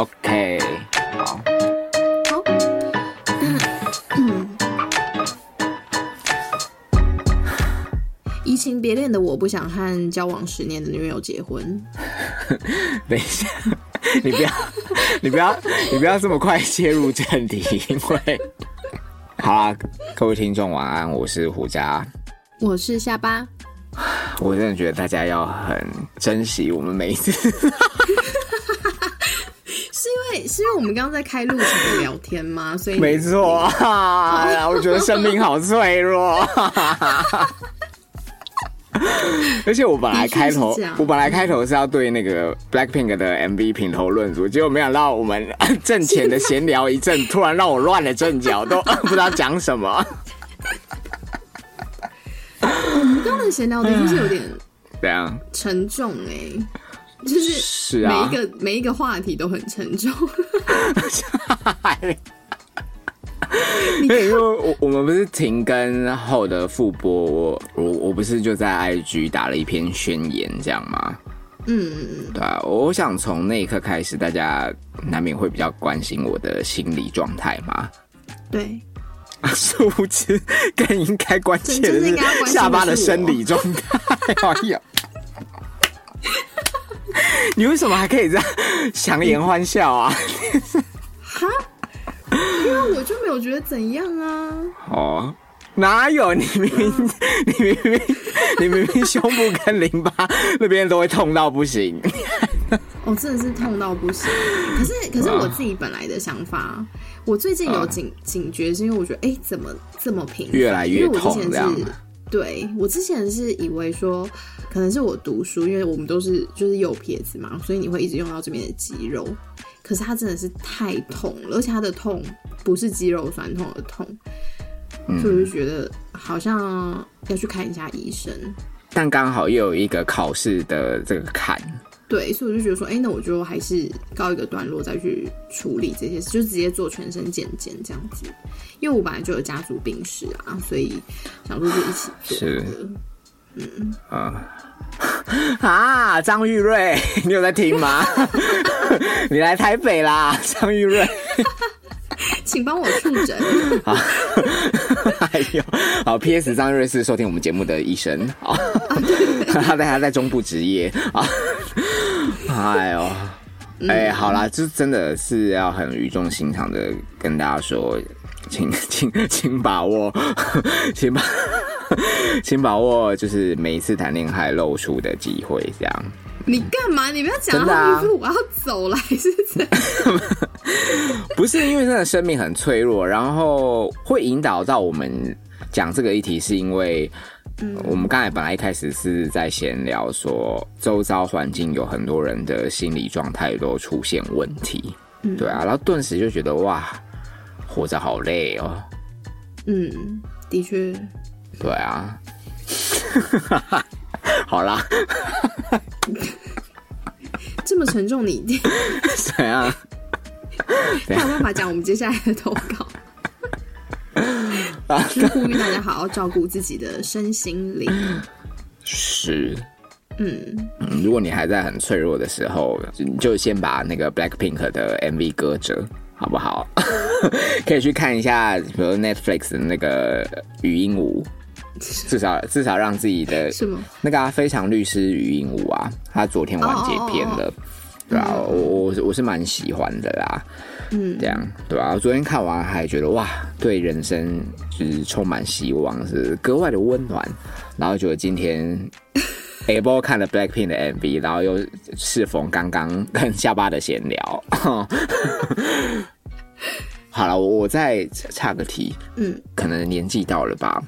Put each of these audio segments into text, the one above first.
OK，好，好，移情别恋的我不想和交往十年的女友结婚。等一下，你不要，你不要，你不要这么快切入正题，因为，好啦，各位听众晚安，我是胡佳，我是下巴，我真的觉得大家要很珍惜我们每一次。是因为我们刚刚在开路前聊天吗？所以没错啊，我觉得生命好脆弱。而且我本来开头我本来开头是要对那个 Blackpink 的 MV 评头论足，结果没想到我们 正前的闲聊一阵，突然让我乱了阵脚，都不知道讲什么。我们刚刚的闲聊的确是有点怎样沉重哎、就是是啊每一个每一个话题都很沉重。对，因为我我们不是停更后的复播，我我我不是就在 IG 打了一篇宣言，这样吗？嗯，对啊，我想从那一刻开始，大家难免会比较关心我的心理状态嘛。对，殊不知更应该关切的是下巴的生理状态。哎呀，你为什么还可以这样强颜欢笑啊？哈，因为我就没有觉得怎样啊。哦，哪有？你明明你明明你明明胸部跟淋巴那边都会痛到不行。我、真的是痛到不行。可是，可是我自己本来的想法，我最近有警、警觉，是因为我觉得，哎、怎么这么平？越来越痛这样是，对我之前是以为说，可能是我读书，因为我们都是就是右撇子嘛，所以你会一直用到这边的肌肉。可是它真的是太痛了，而且它的痛不是肌肉酸痛的痛，嗯所以我就觉得好像要去看一下医生。但刚好又有一个考试的这个坎，对，所以我就觉得说，哎、那我就还是告一个段落再去处理这些事，就直接做全身健检这样子。因为我本来就有家族病史啊，所以想说就一起做是嗯啊。啊，张玉瑞，你有在听吗？你来台北啦，张玉瑞。请帮我触诊。还有，好，P.S. 张玉瑞是收听我们节目的医生啊，他在他在中部职业啊。哎呦，哎，好啦，就真的是要很语重心长的跟大家说，请 请请把握，请把 请把握，就是每一次谈恋爱露出的机会，这样。你干嘛？你不要讲真的啊到一副我要走了，还是怎样？不是因为真的生命很脆弱，然后会引导到我们讲这个议题，是因为。我们刚才本来一开始是在闲聊说，周遭环境有很多人的心理状态都出现问题，对啊，然后顿时就觉得哇，活着好累哦，嗯，的确，对啊，好啦，这么沉重你，你怎样？有办法讲我们接下来的投稿？就是呼吁大家好好照顾自己的身心灵。是，嗯，嗯，如果你还在很脆弱的时候，你就先把那个 Blackpink 的 MV 搁着，好不好？可以去看一下，比如 Netflix 的那个语音舞，至少至少让自己的什么？那个、啊《非常律师语音舞》啊，他昨天完结篇了。对啊，我我我是蛮喜欢的啦，嗯这样对吧、我昨天看完还觉得哇，对人生就是充满希望，是格外的温暖。然后觉得今天 A 波看了 Blackpink 的 MV，然后又适逢刚刚跟下巴的闲聊。好了，我我再岔个题，嗯，可能年纪到了吧，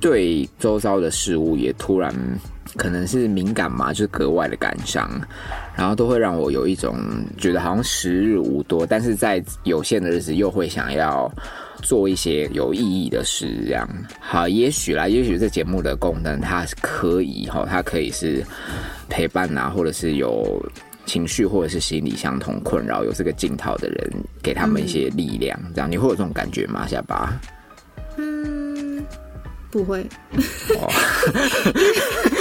对周遭的事物也突然可能是敏感嘛，就是格外的感伤，然后都会让我有一种觉得好像时日无多，但是在有限的日子又会想要做一些有意义的事，这样好，也许啦，也许这节目的功能它是可以哈，它可以是陪伴啊，或者是有。情绪或者是心理相同困扰，有这个镜头的人，给他们一些力量，这样你会有这种感觉吗？下巴？嗯，不会。哦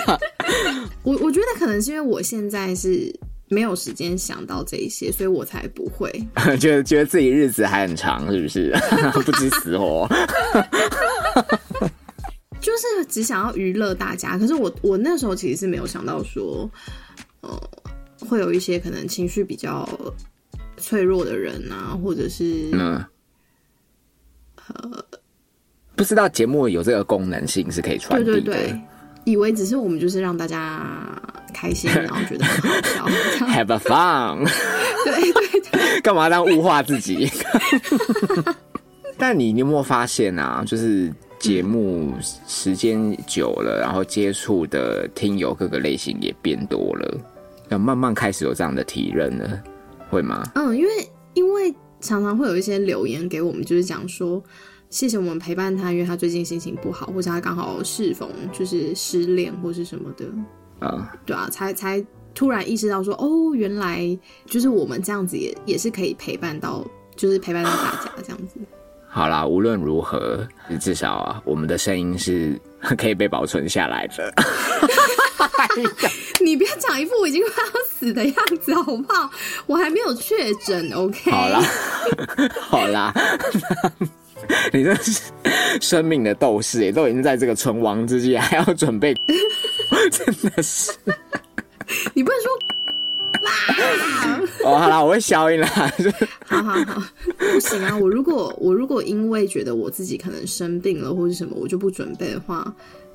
我我觉得可能是因为我现在是没有时间想到这一些，所以我才不会。觉得觉得自己日子还很长，是不是？不知死活。就是只想要娱乐大家，可是我我那时候其实是没有想到说，呃，会有一些可能情绪比较脆弱的人啊，或者是嗯，不知道节目有这个功能性是可以传递的。对对对，以为只是我们就是让大家开心，然后觉得很好笑，Have a fun，对对对，干嘛当物化自己？但你你有没有发现啊？就是节目时间久了，然后接触的听友各个类型也变多了，要慢慢开始有这样的体认了，会吗？嗯，因为因为常常会有一些留言给我们，就是讲说。谢谢我们陪伴他，因为他最近心情不好，或者他刚好适逢就是失恋或是什么的，啊、对啊，才才突然意识到说，哦，原来就是我们这样子也也是可以陪伴到，就是陪伴到大家这样子。好啦，无论如何，至少啊，我们的声音是可以被保存下来的。你不要讲一副我已经快要死的样子好不好？我还没有确诊，OK？好啦，好啦，你这是生命的斗士，也都已经在这个存亡之际，还要准备，真的是。你不能说。哦，好啦，我会消音啦。好好好，不行啊！我如果我如果因为觉得我自己可能生病了或者什么，我就不准备的话，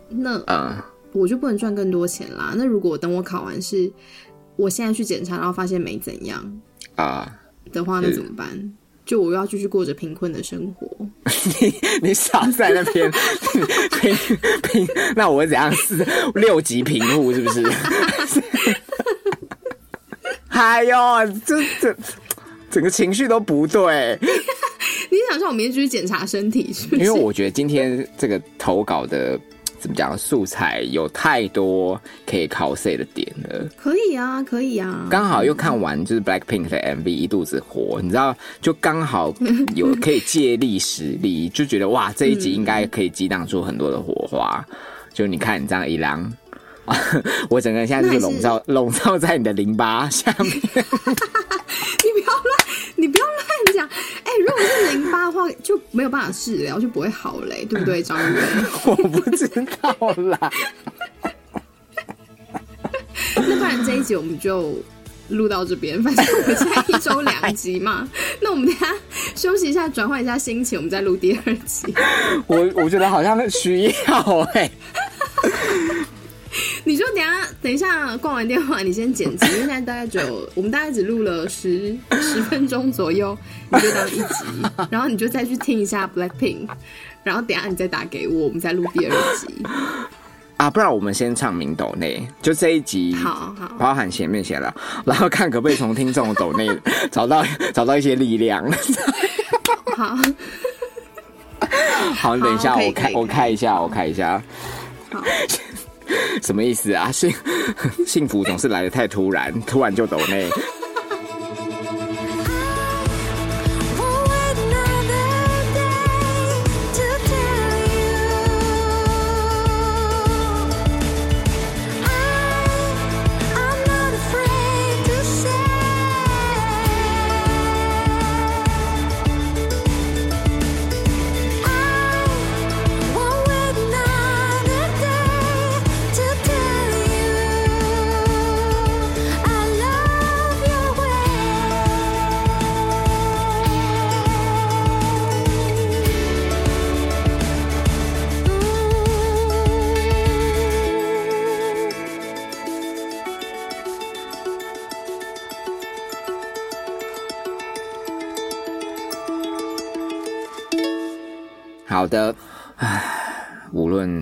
那啊，我就不能赚更多钱啦。那如果等我考完试，我现在去检查，然后发现没怎样啊，的话，那怎么办？就我要继续过着贫困的生活。你你少在那边贫贫，那我怎样是六级贫户是不是？哎呦，这这整个情绪都不对。你想让我明天就去检查身体是不是？因为我觉得今天这个投稿的怎么讲素材有太多可以 cos 的点了。可以啊，可以啊。刚好又看完就是 Blackpink 的 MV 一肚子火，你知道，就刚好有 可以借力使力，就觉得哇，这一集应该可以激荡出很多的火花。就你看你这样一浪。我整个人现在就是笼罩笼罩在你的淋巴下面。你不要乱，你不要乱讲。哎、如果是淋巴的话，就没有办法治疗，就不会好嘞，对不对，张宇？我不知道啦。那不然这一集我们就录到这边，反正我们现在一周两集嘛。那我们等下休息一下，转换一下心情，我们再录第二集。我我觉得好像需要哎、等一下等一下挂完电话，你先剪辑，因为现在大概只有我们大概只录了十十分钟左右，你就当一集，然后你就再去听一下 Blackpink，然后等一下你再打给我，我们再录第二集。啊，不然我们先唱名斗内，就这一集，好好。包含前面写了，然后看可不可以从听众的抖内找到 找到一些力量。好，好，你等一下，我开我看一下，我看一下，好，什么意思啊？幸 幸福总是来得太突然，突然就抖内。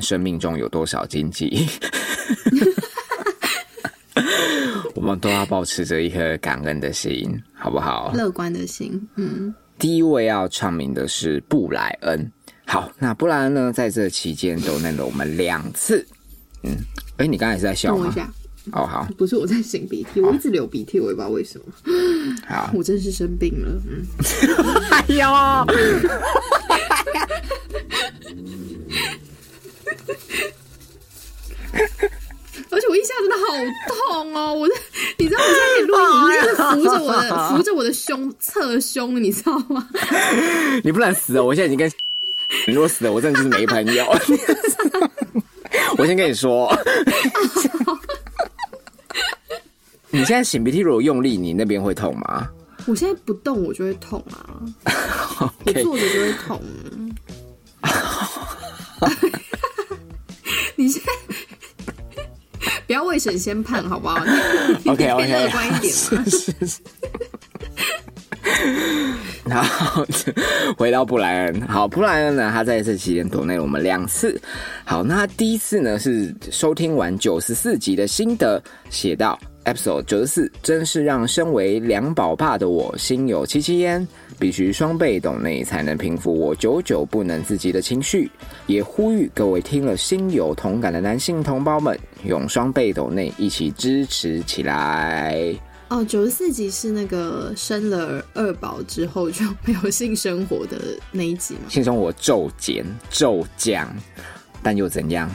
生命中有多少荆棘，我们都要保持着一颗感恩的心，好不好？乐观的心，嗯，第一位要唱名的是布莱恩。好，那布莱恩呢，在这期间都弄了我们两次。嗯，哎、你刚才是在笑吗？等我一下，哦，好，不是我在擤鼻涕，我一直流鼻涕，我也不知道为什么，好。我真是生病了，嗯。哎呦，而且我腋下真的好痛哦！我，你知道我现在可以录的胸侧胸，你知道吗？你不能死哦！我现在已经跟 你如果死了，我真的就是没朋友。我先跟你说，你现在擤鼻涕如果用力，你那边会痛吗？我现在不动，我就会痛啊，我坐着就会痛。你现在不要为神先判好不好？？OK OK，乐观一点嘛。是是是。然后回到布莱恩，好，布莱恩呢，他在这期间躲内了我们两次。好，那第一次呢是收听完九十四集的心得，写到 episode 九十四，真是让身为两宝爸的我心有戚戚焉。必须双倍懂内才能平复我久久不能自己的情绪，也呼吁各位听了心有同感的男性同胞们，用双倍懂内一起支持起来。哦，九十四集是那个生了二宝之后就没有性生活的那一集吗？性生活骤减骤降，但又怎样？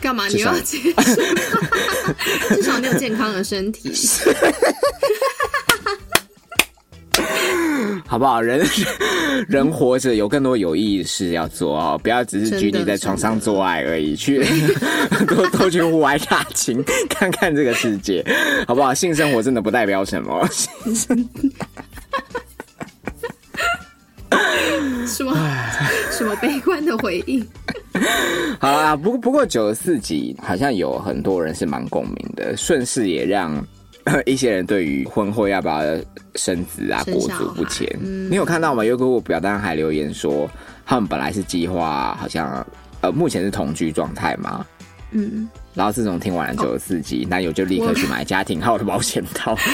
干嘛？你要结束？至少你 有健康的身体。好不好？人人活着有更多有意义的事要做哦，不要只是拘泥在床上做爱而已，去多多去户外踏青，看看这个世界，好不好？性生活真的不代表什么。什么什么悲观的回应？好啦，不过不过九十四集好像有很多人是蛮共鸣的，顺势也让 一些人对于婚后要不要生子啊裹足不前。嗯你有看到吗？有个我表单还留言说，他们本来是计划好像呃目前是同居状态嘛，嗯，然后自从听完了九十四集，男友就立刻去买家庭号的保险套。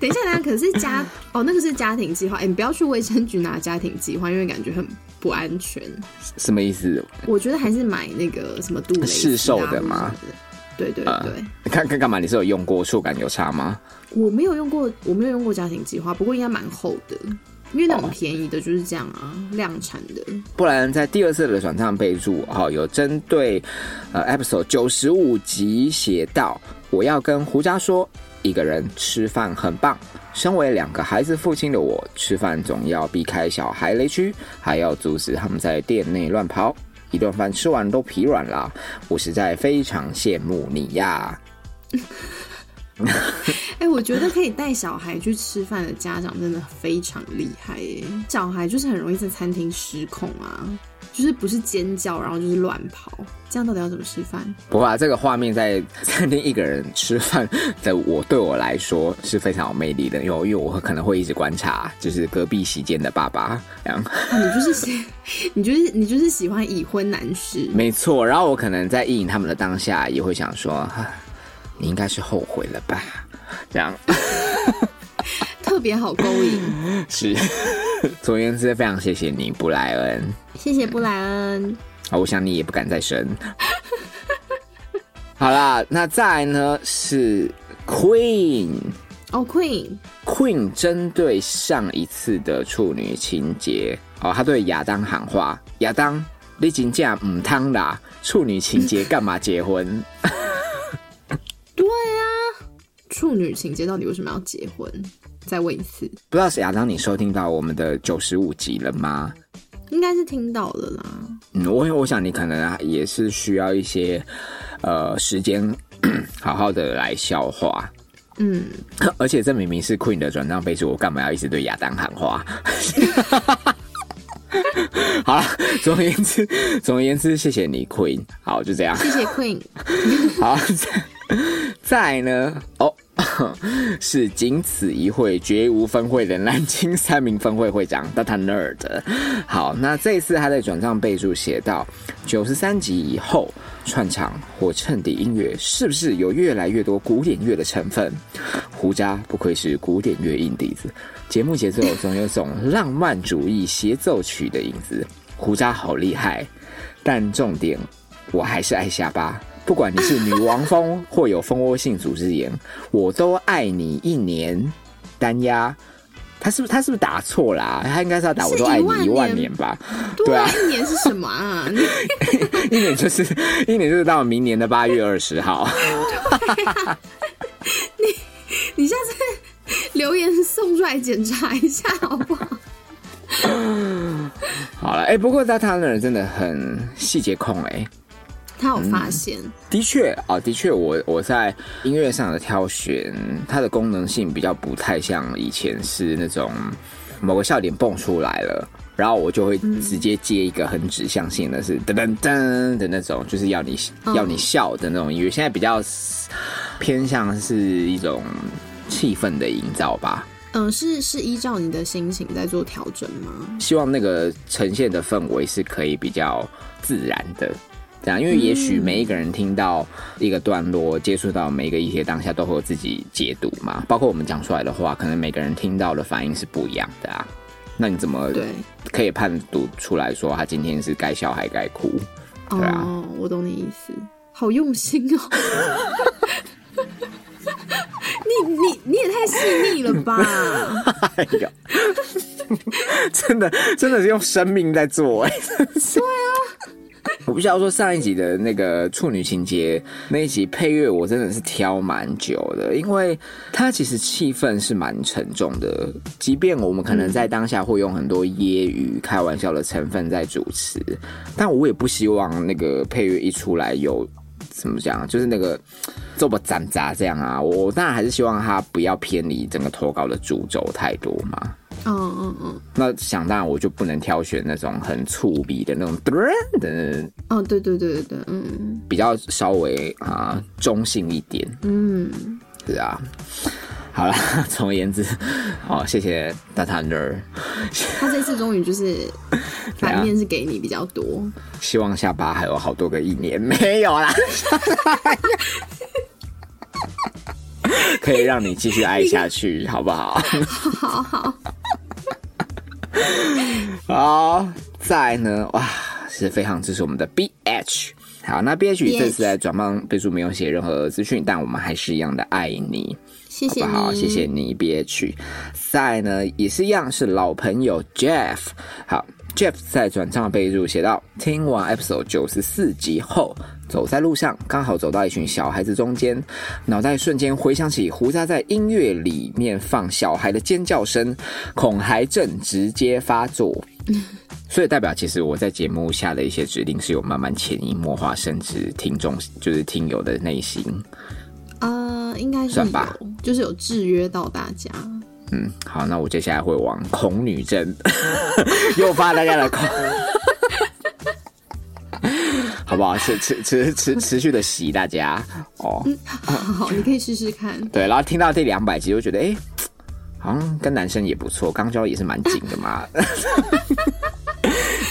等一下，等一下，可是家 哦，那个是家庭计划。哎、你不要去卫生局拿家庭计划，因为感觉很不安全。什么意思？我觉得还是买那个什么杜蕾斯啊售的吗？对对呃对，你看看干嘛？你是有用过触感有差吗？我没有用过，我没有用过家庭计划，不过应该蛮厚的，因为那种哦便宜的就是这样啊，量产的。不然在第二次的转账备注哈、有针对呃 episode 九十五集写到，我要跟胡家说，一个人吃饭很棒。身为两个孩子父亲的我，吃饭总要避开小孩雷区，还要阻止他们在店内乱跑。一顿饭吃完都疲软了，我实在非常羡慕你呀。哎、我觉得可以带小孩去吃饭的家长真的非常厉害耶！小孩就是很容易在餐厅失控啊，就是不是尖叫，然后就是乱跑，这样到底要怎么吃饭？不过啊，这个画面在餐厅一个人吃饭的我，对我来说是非常有魅力的，因为因为我可能会一直观察，就是隔壁席间的爸爸，这样啊，你就是喜，你就是你就是喜欢已婚男士，没错。然后我可能在意淫他们的当下，也会想说，哈你应该是后悔了吧？这样 特别好勾引。是。总而言之，非常谢谢你，布莱恩。谢谢布莱恩。啊，我想你也不敢再生。好啦，那再来呢是 Queen。哦、q u e e n Queen 针对上一次的处女情节，哦，他对亚当喊话：“亚当，你真正唔汤啦，处女情节干嘛结婚对啊，处女情节到底为什么要结婚？再问一次，？”不知道是亚当，你收听到我们的九十五集了吗？应该是听到了啦。嗯，我我想你可能啊也是需要一些呃时间，好好的来消化。嗯，而且这明明是 Queen 的转账备注，我干嘛要一直对亚当喊话？好了，总而言之，总而言之，谢谢你 Queen。好，就这样。谢谢 Queen。好，再呢？哦，是仅此一会，绝无分会的南京三名分会会长 Data Nerd。好，那这一次他在转账备注写到，九十三集以后串场或衬底音乐是不是有越来越多古典乐的成分？胡渣不愧是古典乐硬底子，节目节奏总有种浪漫主义协奏曲的影子。胡渣好厉害，但重点我还是爱下巴。不管你是女王蜂或有蜂窝性组织炎，我都爱你一年。单压，他是不是他是不是打错啦、他应该是要打我都爱你一一万万年吧？对啊，啊一年是什么啊？一年就是一年就是到明年的八月二十号。你下次留言送出来检查一下好不好？好了，哎、不过 Data Turner 真的很细节控哎、他有发现，的确啊，的确，我我在音乐上的挑选，它的功能性比较不太像以前是那种某个笑点蹦出来了，然后我就会直接接一个很指向性的是噔噔噔的那种，就是要你、嗯要你笑的那种音乐。现在比较偏向是一种气氛的营造吧。嗯、是是依照你的心情在做调整吗？希望那个呈现的氛围是可以比较自然的。这样，因为也许每一个人听到一个段落，接触到每一个一些当下，都会有自己解读嘛。包括我们讲出来的话，可能每个人听到的反应是不一样的啊。那你怎么对，可以判读出来说他今天是该笑还该哭？对啊哦，我懂你意思，好用心哦。你你你也太细腻了吧！哎呀，真的真的是用生命在做哎、对啊。我必须要说，上一集的那个处女情节那一集配乐，我真的是挑蛮久的，因为它其实气氛是蛮沉重的。即便我们可能在当下会用很多揶揄、开玩笑的成分在主持，但我也不希望那个配乐一出来有怎么讲，就是那个这么斩杂这样啊。我当然还是希望他不要偏离整个投稿的主轴太多嘛。嗯嗯嗯，那想当然我就不能挑选那种很粗鄙的那种哦，对对对对对，嗯比较稍微啊中性一点，嗯，是啊。好了，总而言之，好，谢谢大塔 ner，他这次终于就是 反面是给你比较多，希望下巴还有好多个一年，没有啦，可以让你继续爱下去，好不好？好好，好，再来呢，哇，是非常支持我们的 BH。好，那 BH BH 这次在转帮备注没有写任何资讯，但我们还是一样的爱你，谢谢好好？谢谢你，BH。再呢，也是一样是老朋友 Jeff。好，Jeff 在转账备注写到，听完 episode 九十四集后，走在路上，刚好走到一群小孩子中间，脑袋瞬间回想起胡渣在音乐里面放小孩的尖叫声，恐孩症直接发作。所以代表，其实我在节目下的一些指令是有慢慢潜移默化，甚至听众就是听友的内心。呃，应该是算吧有，就是有制约到大家。嗯，好，那我接下来会往恐女症诱 发大家的恐，好不好？持持持持 持续的洗大家哦。好，你可以试试看。对，然后听到第两百集，就觉得哎、诶好像跟男生也不错，肛交也是蛮紧的嘛。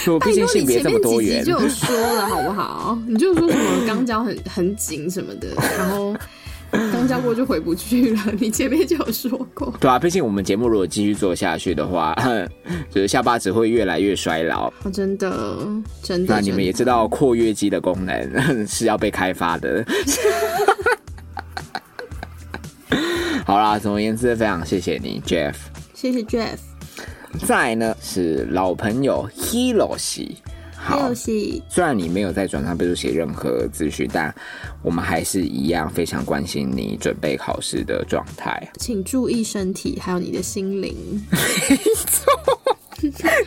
我毕竟性别这么多元你就有说了，好不好？你就说什么肛交很很紧什么的，然后刚交过就回不去了。你前面就有说过，对啊，毕竟我们节目如果继续做下去的话，就是下巴只会越来越衰老。哦、真的真的。那你们也知道括约肌的功能是要被开发的。好啦，总而言之，非常谢谢你，Jeff。谢谢 Jeff。再来呢是老朋友 Hiroshi。好还有，戏，虽然你没有在转账备注写任何资讯，但我们还是一样非常关心你准备考试的状态。请注意身体，还有你的心灵，没错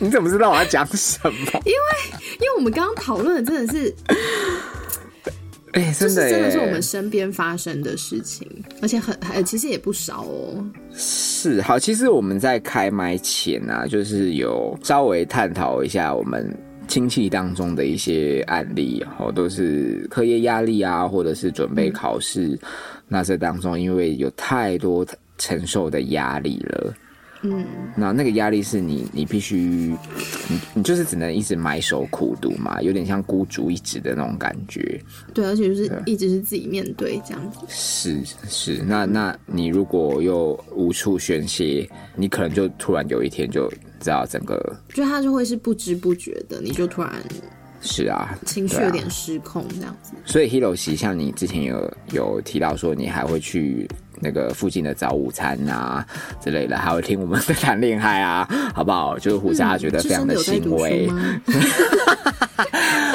你怎么知道我要讲什么？因为因为我们刚刚讨论的真的是，哎、就是真的，真的是我们身边发生的事情，而且很还其实也不少哦。是好，其实我们在开麦前啊，就是有稍微探讨一下我们亲戚当中的一些案例，哦，都是课业压力啊，或者是准备考试，那这当中因为有太多承受的压力了。嗯，那那个压力是你，你必须，你你就是只能一直埋首苦读嘛，有点像孤注一掷的那种感觉。对，而且就是一直是自己面对这样子。是是，那那你如果又无处宣泄，你可能就突然有一天就知道整个就他就会是不知不觉的，你就突然是啊，情绪有点失控这样子。所以 Hiro 其像你之前有有提到说，你还会去那个附近的早午餐啊之类的，还会听我们在谈恋爱啊，好不好？就是虎渣觉得是非常的欣慰？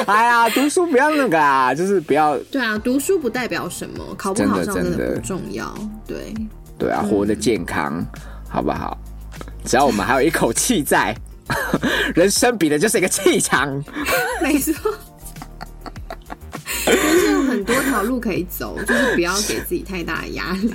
哎呀，读书不要那个啊，就是不要对啊，读书不代表什么，考不好上真的不重要。对，对啊，活得健康，好不好？只要我们还有一口气在，人生比的就是一个气场。没错。人生有很多条路可以走，就是不要给自己太大的压力。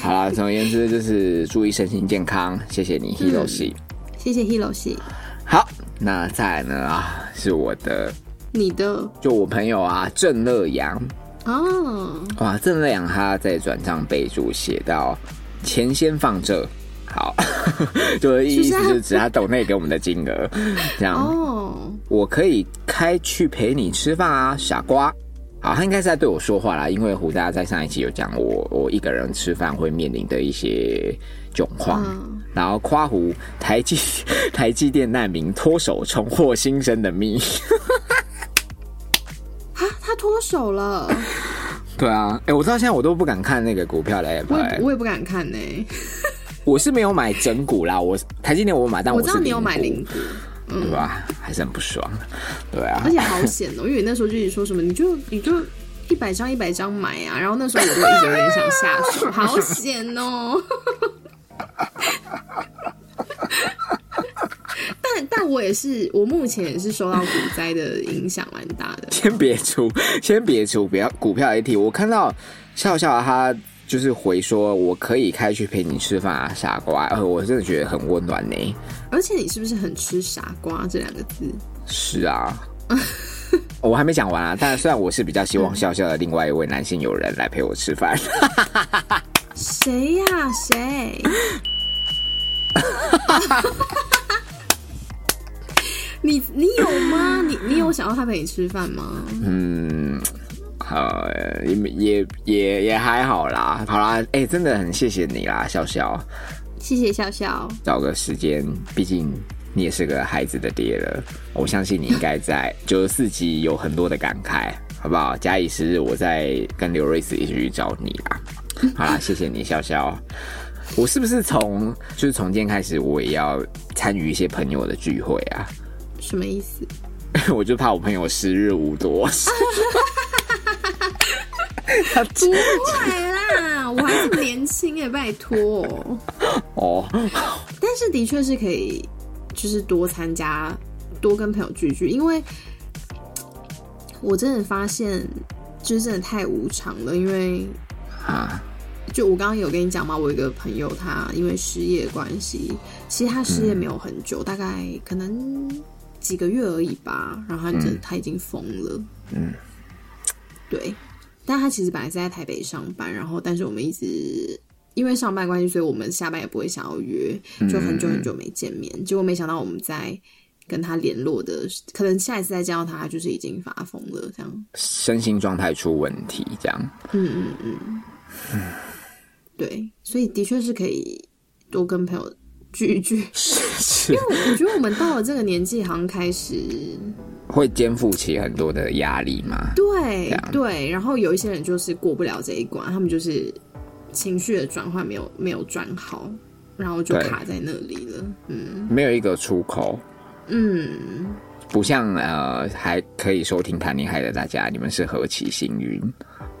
好啦，总而言之就是注意身心健康，谢谢你，Hero 系。谢谢 Hiro 系，好，那再来呢啊，是我的，你的就我朋友啊，郑乐阳，哦，哇，郑乐阳他在转账备注写到钱先放这，好，就是意思是啊就是指他抖内给我们的金额，这样，哦，我可以开去陪你吃饭啊，傻瓜。好，他应该是在对我说话啦，因为胡大在上一期有讲我我一个人吃饭会面临的一些窘况，嗯。然后夸胡台积 台积电难民脱手重获新生的命。啊，他脱手了，对啊，哎、我到现在我都不敢看那个股票的 app，、我我也不敢看呢、我是没有买整股啦，我台积电我买，但是我知道你有买零零股，对吧？还是很不爽，对啊而。且好险哦、因为那时候就一直说什么，你就你就一百张一百张买啊，然后那时候我就一直有点想下手，好险哦、但但我也是，我目前也是受到股灾的影响蛮大的。先别出，先别出，不要股票 AT。我看到笑笑他就是回说，我可以开去陪你吃饭啊，傻瓜。呃，我真的觉得很温暖呢。而且你是不是很吃傻瓜这两个字？是啊，我还没讲完啊。但虽然我是比较希望笑笑的另外一位男性友人来陪我吃饭，谁呀、谁？你你有吗？你你有想要他陪你吃饭吗？嗯，好，也也也也还好啦。好啦，哎、真的很谢谢你啦，笑笑。谢谢笑笑。找个时间，毕竟你也是个孩子的爹了，我相信你应该在 九十四集有很多的感慨，好不好？假以时日，我再跟刘瑞斯一起去找你啦。好啦，谢谢你，笑笑。我是不是从就是从今天开始，我也要参与一些朋友的聚会啊？什么意思？我就怕我朋友时日无多。不会啦，我还这么年轻哎，拜托。哦，但是的确是可以，就是多参加，多跟朋友聚聚，因为我真的发现，就是真的太无常了。因为啊，就我刚刚有跟你讲嘛，我有一个朋友，他因为失业关系，其实他失业没有很久，大概可能几个月而已吧。然后他真、他已经疯了，嗯，对。但他其实本来是在台北上班，然后但是我们一直因为上班关系，所以我们下班也不会想要约，就很久很久没见面。结果没想到我们在跟他联络的，可能下一次再见到他，他就是已经发疯了，这样。身心状态出问题，这样。嗯嗯嗯，对，所以的确是可以多跟朋友聚一聚。是因为我觉得我们到了这个年纪，好像开始 会肩负起很多的压力嘛？对对，然后有一些人就是过不了这一关，他们就是情绪的转换没有没有转好，然后就卡在那里了。嗯没有一个出口，嗯，不像呃还可以收听谈恋爱的大家，你们是何其幸运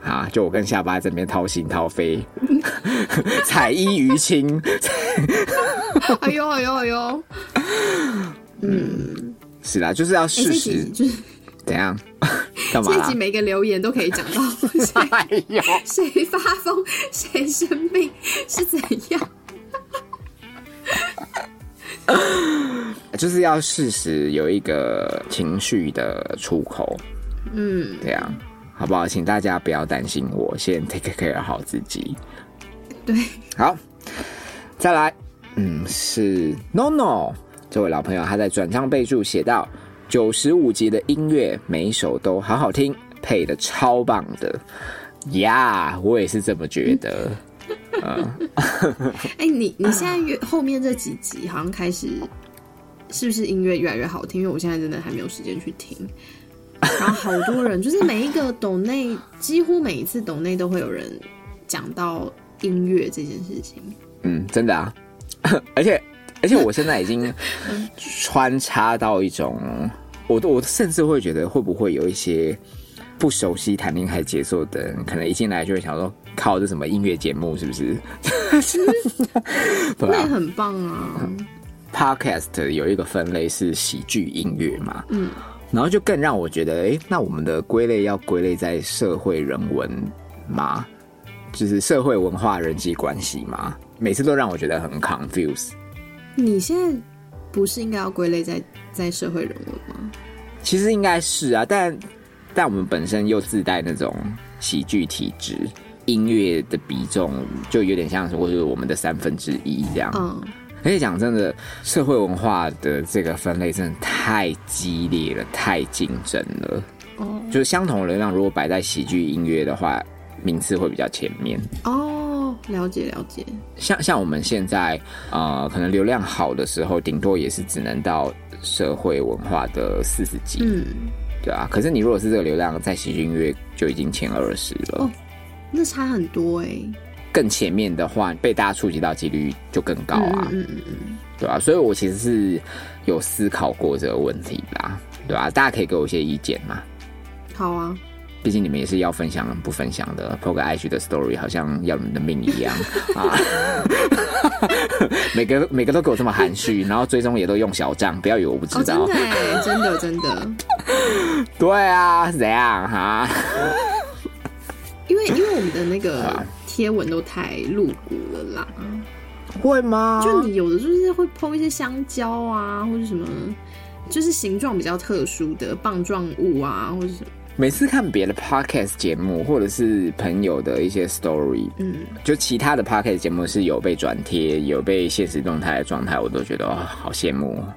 啊！就我跟下巴这边掏心掏肺 彩衣娱亲，哎呦哎呦哎呦，嗯，是啦，就是要哎、这适时集就是 怎样？干嘛啦这集？每个留言都可以讲到。谁哎呦，谁发疯，谁生病？是怎样。就是要适时有一个情绪的出口，嗯，这样好不好？请大家不要担心我，先 take care 好自己。对，好，再来，嗯，是 No No 这位老朋友，他在转账备注写到九十五集的音乐每一首都好好听，配的超棒的呀我也是这么觉得。哎、你你现在越后面这几集好像开始，是不是音乐越来越好听？因为我现在真的还没有时间去听。然后好多人，就是每一个抖内，几乎每一次抖内都会有人讲到音乐这件事情。嗯，真的啊，而且而且我现在已经穿插到一种，我都我甚至会觉得会不会有一些不熟悉谈恋爱节奏的人，可能一进来就会想说，靠，这什么音乐节目是不是？对那很棒啊。，Podcast 有一个分类是喜剧音乐嘛，嗯，然后就更让我觉得，诶，那我们的归类要归类在社会人文吗？就是社会文化人际关系吗？每次都让我觉得很 confuse。你现在不是应该要归类在在社会人文吗？其实应该是啊，但但我们本身又自带那种喜剧体质，音乐的比重就有点像是或者我们的三分之一这样。嗯，而且讲真的，社会文化的这个分类真的太激烈了，太竞争了。哦就是相同的流量，如果摆在喜剧音乐的话，名次会比较前面。哦，了解了解。像像我们现在呃，可能流量好的时候，顶多也是只能到社会文化的四十几，嗯，对啊。可是你如果是这个流量，在喜剧音乐就已经前二十了。哦那差很多哎、更前面的话，被大家触及到几率就更高啊，嗯嗯嗯嗯，对啊、所以我其实是有思考过这个问题啦，对吧、大家可以给我一些意见嘛。好啊。毕竟你们也是要分享不分享的，po 个 IG 的 story 好像要你们的命一样 啊！每个每个都给我这么含蓄，然后最终也都用小账，不要以为我不知哦，真道。的哎、真的真的，对啊，怎样哈？因为因为我们的那个啊贴文都太露骨了啦，会吗？就你有的就是会碰一些香蕉啊，或者什么，就是形状比较特殊的棒状物啊，或者什么，每次看别的 podcast 节目，或者是朋友的一些 story，嗯，就其他的 podcast 节目是有被转贴、有被现实动态的状态，我都觉得哦，好羡慕。哦。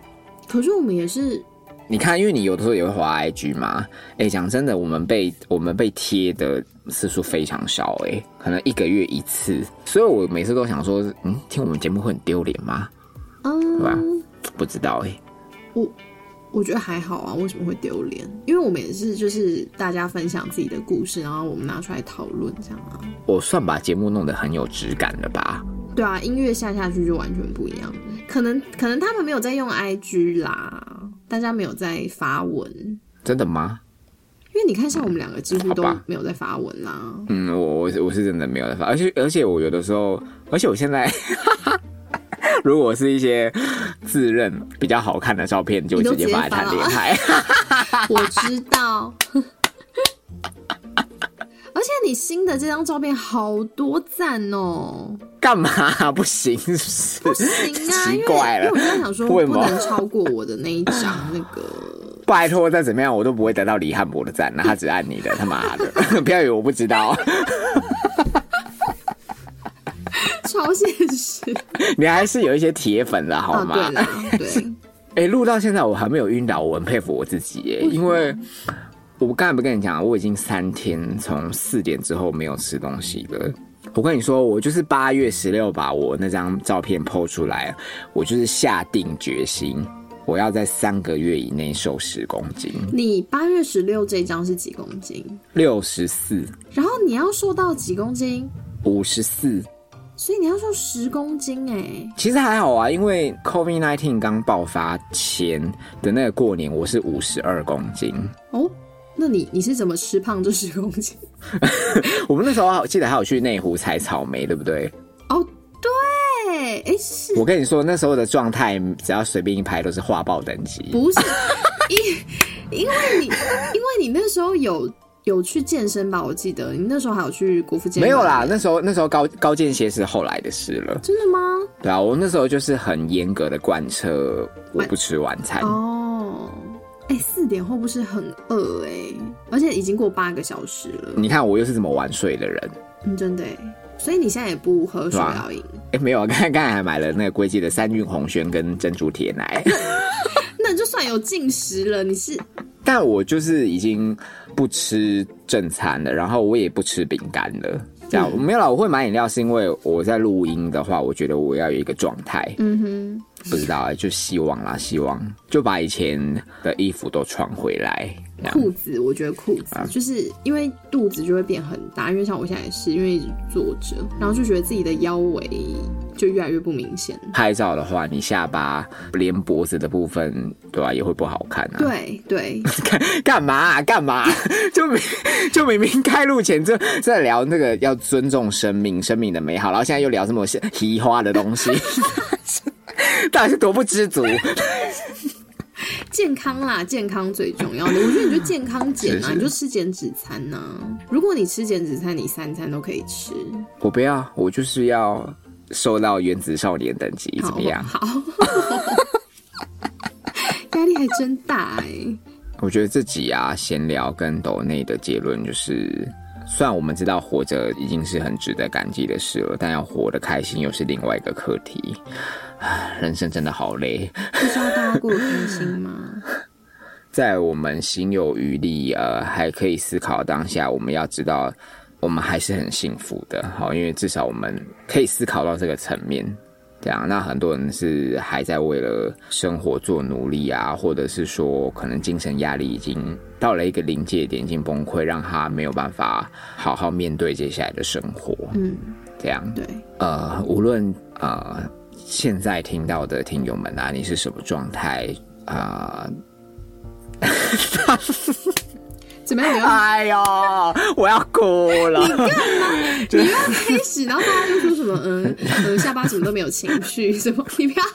可是我们也是，你看，因为你有的时候也会滑 IG 嘛，哎、讲真的，我们被我们被贴的次数非常少、哎，可能一个月一次，所以我每次都想说，嗯，听我们节目会很丢脸吗？对吧？嗯，不知道、哎，我我觉得还好啊，为什么会丢脸？因为我们也是就是大家分享自己的故事，然后我们拿出来讨论这样啊。我算把节目弄得很有质感了吧？对啊，音乐下下去就完全不一样。可能可能他们没有在用 IG 啦，大家没有在发文，真的吗？因为你看，像我们两个几乎都没有在发文啦。嗯，我我是我是真的没有在发，而且而且我有的时候，而且我现在。如果是一些自认比较好看的照片，就会直接发来谈恋爱。我知道。而且你新的这张照片好多赞哦，干嘛、不行是不是？不行啊，奇怪了因为我刚才想说不能超过我的那一张那个，拜托，再怎么样我都不会得到李汉博的赞，那他只按你的，他妈的！不要以为我不知道，超现实你还是有一些铁粉的好啊，吗？对，对，哎、录到现在我还没有晕倒，我很佩服我自己耶，因为我刚才不跟你讲，我已经三天从四点之后没有吃东西了。我跟你说，我就是八月十六把我那张照片剖出来，我就是下定决心，我要在三个月以内瘦十公斤，你八月十六这张是几公斤？六十四、然后你要瘦到几公斤？五十四。所以你要瘦十公斤哎、其实还好啊，因为 COVID nineteen 刚爆发前的那个过年，我是五十二公斤。哦，那你你是怎么吃胖这十公斤？我们那时候还记得还有去内湖采草莓，对不对？哦，对，哎、是我跟你说，那时候的状态，只要随便一拍都是画报等级。不是？因 因为你因为你那时候有有去健身吧？我记得你那时候还有去国父健没有啦，那时候那时候高高健鞋是后来的事了。真的吗？对啊，我那时候就是很严格的贯彻我不吃晚餐。哦，哎、四点后不是很饿哎、而且已经过八个小时了，你看我又是怎么晚睡的人，嗯，真的哎、所以你现在也不喝手摇饮，哎、没有啊，刚才刚才还买了那个龟记的三运红轩跟珍珠铁奶。那你就算有进食了，你是但我就是已经不吃正餐的，然后我也不吃饼干的。这样、没有啦，我会买饮料是因为我在录音的话，我觉得我要有一个状态。嗯哼，不知道哎，就希望啦，希望就把以前的衣服都穿回来，裤子，我觉得裤子、啊就是因为肚子就会变很大，因为像我现在也是，因为一直坐着，然后就觉得自己的腰围就越来越不明显。拍照的话，你下巴连脖子的部分，对吧、也会不好看啊。对对，干干嘛啊、干嘛？就明就明明开录前就在聊那个要尊重生命、生命的美好，然后现在又聊这么奇花的东西，到底是多不知足？健康啦，健康最重要的。我觉得你就健康减啊，是是你就吃减脂餐呐、如果你吃减脂餐，你三餐都可以吃，我不要，我就是要瘦到原子少年等级，怎么样？好，压力还真大哎、我觉得这集啊，闲聊跟抖内的结论就是，虽然我们知道活着已经是很值得感激的事了，但要活得开心又是另外一个课题。人生真的好累。就是要大家过得开心吗？在我们心有余力，呃，还可以思考当下，我们要知道，我们还是很幸福的，好，因为至少我们可以思考到这个层面。这样，那很多人是还在为了生活做努力啊，或者是说，可能精神压力已经到了一个临界点，已经崩溃，让他没有办法好好面对接下来的生活。嗯，这样，对，呃，无论呃现在听到的听友们啊，你是什么状态啊？怎么样？你要 哎呦，我要哭了！你干嘛？你要开始，然后大家就说什么，嗯嗯，下巴怎么都没有情绪，什么，你不要，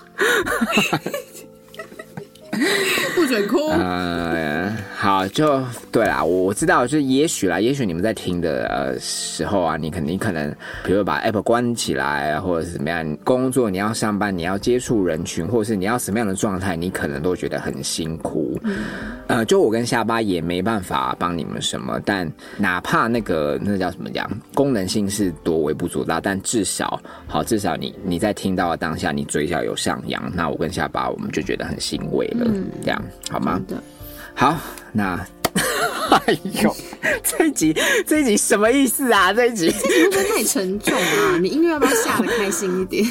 不准哭。呃，好，就对啦，我我知道，就是也许啦，也许你们在听的呃时候啊，你肯定可能，比如把 app 关起来啊，或者是怎么样，工作你要上班，你要接触人群，或者是你要什么样的状态，你可能都觉得很辛苦。呃，就我跟下巴也没办法帮你们什么，但哪怕那个那叫什么讲，功能性是多微不足道，但至少好，至少你你在听到的当下，你嘴角有上扬，那我跟下巴我们就觉得很欣慰了，这样好吗？好，那 哎呦，这一集这一集什么意思啊？这一集会不会太沉重啊？你音乐要不要下的开心一点？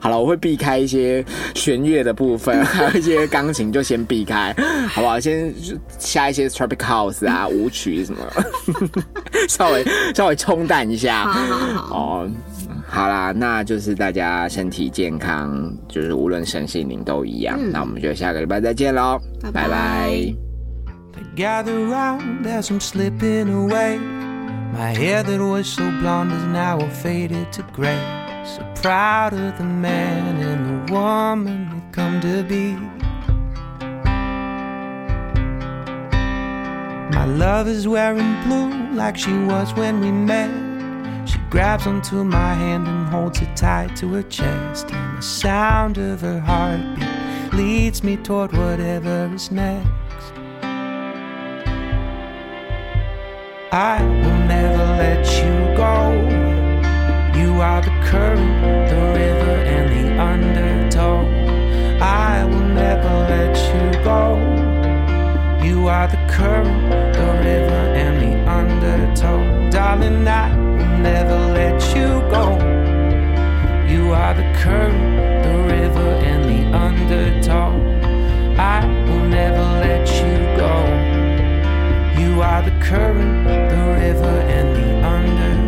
好了，我会避开一些弦乐的部分，还有一些钢琴就先避开，好不好？先下一些 tropic house 啊、舞曲什么，稍微稍微冲淡一下。好好好，哦，好啦，那就是大家身体健康，就是无论身心灵都一样。那我们就下个礼拜再见喽，拜拜拜拜 Gather round as I'm slipping away. My hair that was so blonde is now all faded to gray. So proud of the man and the woman we've come to be. My love is wearing blue like she was when we met. She grabs onto my hand and holds it tight to her chest. And the sound of her heartbeat leads me toward whatever is next. I will never let you go. You are the current, the river, and the undertow. I will never let you go. You are the current, the river, and the undertow. Darling, I never let you go. You are the current, the river, and the undertow. I will never let you go. You are the current, the river, and the undertow.